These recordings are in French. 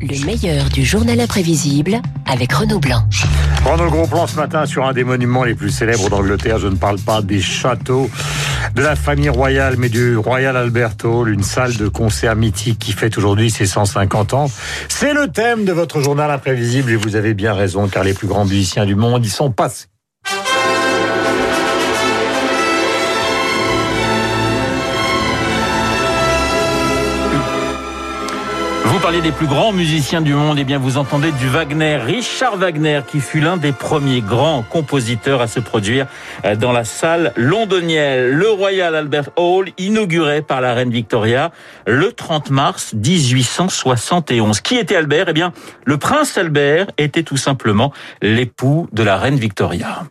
Le meilleur du journal imprévisible avec Renaud Blanc. Pendant le gros plan ce matin sur un des monuments les plus célèbres d'Angleterre, je ne parle pas des châteaux de la famille royale, mais du Royal Albert Hall, une salle de concert mythique qui fête aujourd'hui ses 150 ans. C'est le thème de votre journal imprévisible et vous avez bien raison car les plus grands musiciens du monde y sont passés. Vous parlez des plus grands musiciens du monde, et eh bien vous entendez du Wagner, Richard Wagner, qui fut l'un des premiers grands compositeurs à se produire euh, dans la salle londonienne, le Royal Albert Hall, inauguré par la reine Victoria le 30 mars 1871. Qui était Albert? Eh bien, le prince Albert était tout simplement l'époux de la reine Victoria.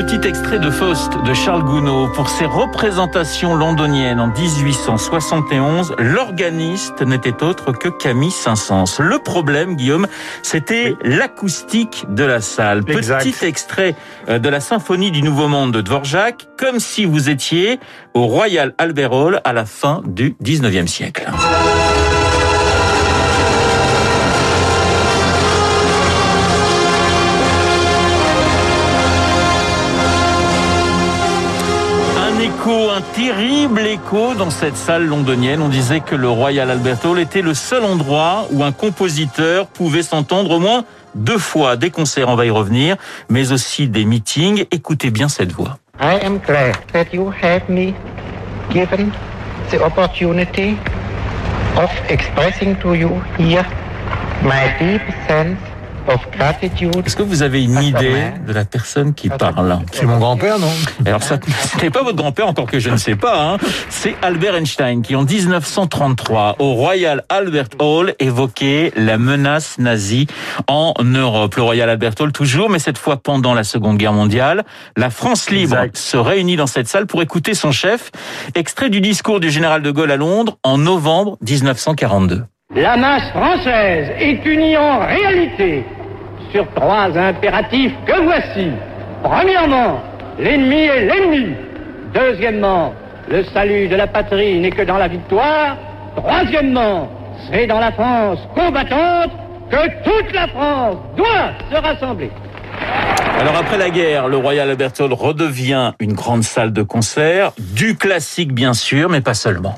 Petit extrait de Faust de Charles Gounod. Pour ses représentations londoniennes en 1871, l'organiste n'était autre que Camille Saint-Saëns. Le problème, Guillaume, c'était l'acoustique de la salle. Petit extrait euh, de la symphonie du Nouveau Monde de Dvorak, comme si vous étiez au Royal Albert Hall à la fin du 19e siècle. Un terrible écho dans cette salle londonienne. On disait que le Royal Albert Hall était le seul endroit où un compositeur pouvait s'entendre au moins deux fois. Des concerts, on va y revenir, mais aussi des meetings. Écoutez bien cette voix. I am glad that you have me given the opportunity of expressing to you here my deep sense est-ce que vous avez une idée de la personne qui parle C'est mon grand-père, non Alors ça, ce n'est pas votre grand-père, encore que je ne sais pas. Hein. C'est Albert Einstein qui, en 1933, au Royal Albert Hall, évoquait la menace nazie en Europe. Le Royal Albert Hall toujours, mais cette fois pendant la Seconde Guerre mondiale. La France libre se réunit dans cette salle pour écouter son chef. Extrait du discours du général de Gaulle à Londres en novembre 1942. La masse française est unie en réalité sur trois impératifs que voici. Premièrement, l'ennemi est l'ennemi. Deuxièmement, le salut de la patrie n'est que dans la victoire. Troisièmement, c'est dans la France combattante que toute la France doit se rassembler. Alors après la guerre, le Royal Albert Hall redevient une grande salle de concert, du classique bien sûr, mais pas seulement.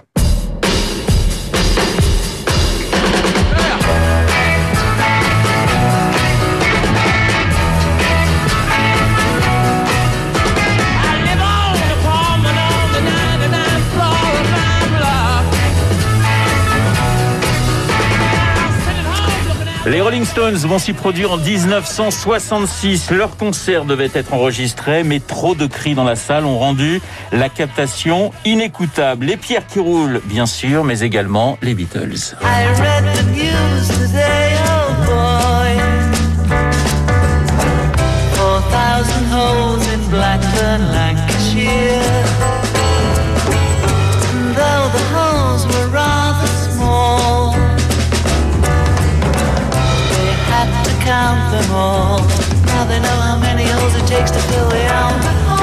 Les Rolling Stones vont s'y produire en 1966. Leur concert devait être enregistré, mais trop de cris dans la salle ont rendu la captation inécoutable. Les pierres qui roulent, bien sûr, mais également les Beatles. alcohol. Now they know how many holes it takes to fill the alcohol.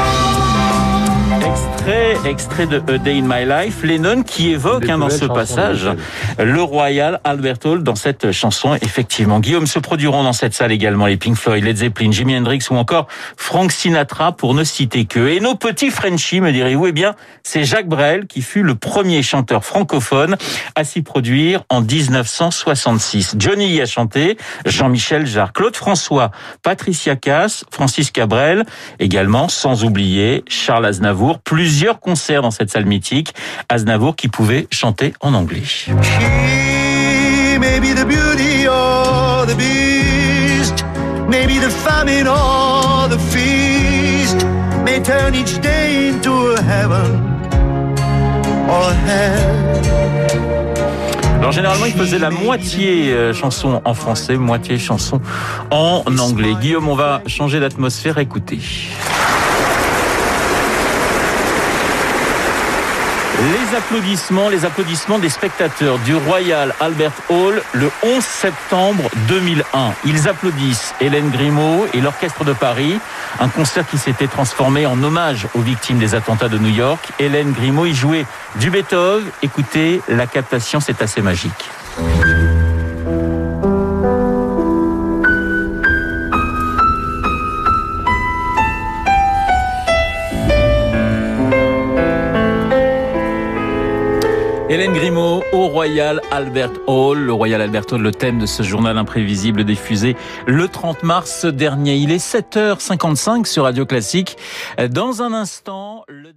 Extrait, extrait de A Day in My Life, Lennon qui évoque hein, dans ce passage le Royal Albert Hall dans cette chanson. Effectivement, Guillaume se produiront dans cette salle également les Pink Floyd, Led Zeppelin, Jimi Hendrix ou encore Frank Sinatra pour ne citer que. Et nos petits Frenchies, me direz-vous, eh bien, c'est Jacques Brel qui fut le premier chanteur francophone à s'y produire en 1966. Johnny y a chanté, Jean-Michel Jarre, Claude François, Patricia Cass, Francis Cabrel, également, sans oublier Charles Aznavour, plusieurs concerts dans cette salle mythique, Aznavour qui pouvait chanter en anglais. Alors généralement, il faisait la moitié euh, chanson en français, moitié chanson en anglais. Guillaume, on va changer d'atmosphère. Écoutez. Les les applaudissements, les applaudissements des spectateurs du Royal Albert Hall le 11 septembre 2001. Ils applaudissent Hélène Grimaud et l'Orchestre de Paris, un concert qui s'était transformé en hommage aux victimes des attentats de New York. Hélène Grimaud y jouait du Beethoven. Écoutez, la captation, c'est assez magique. Hélène Grimaud au Royal Albert Hall. Le Royal Albert Hall, le thème de ce journal imprévisible diffusé le 30 mars dernier. Il est 7h55 sur Radio Classique. Dans un instant, le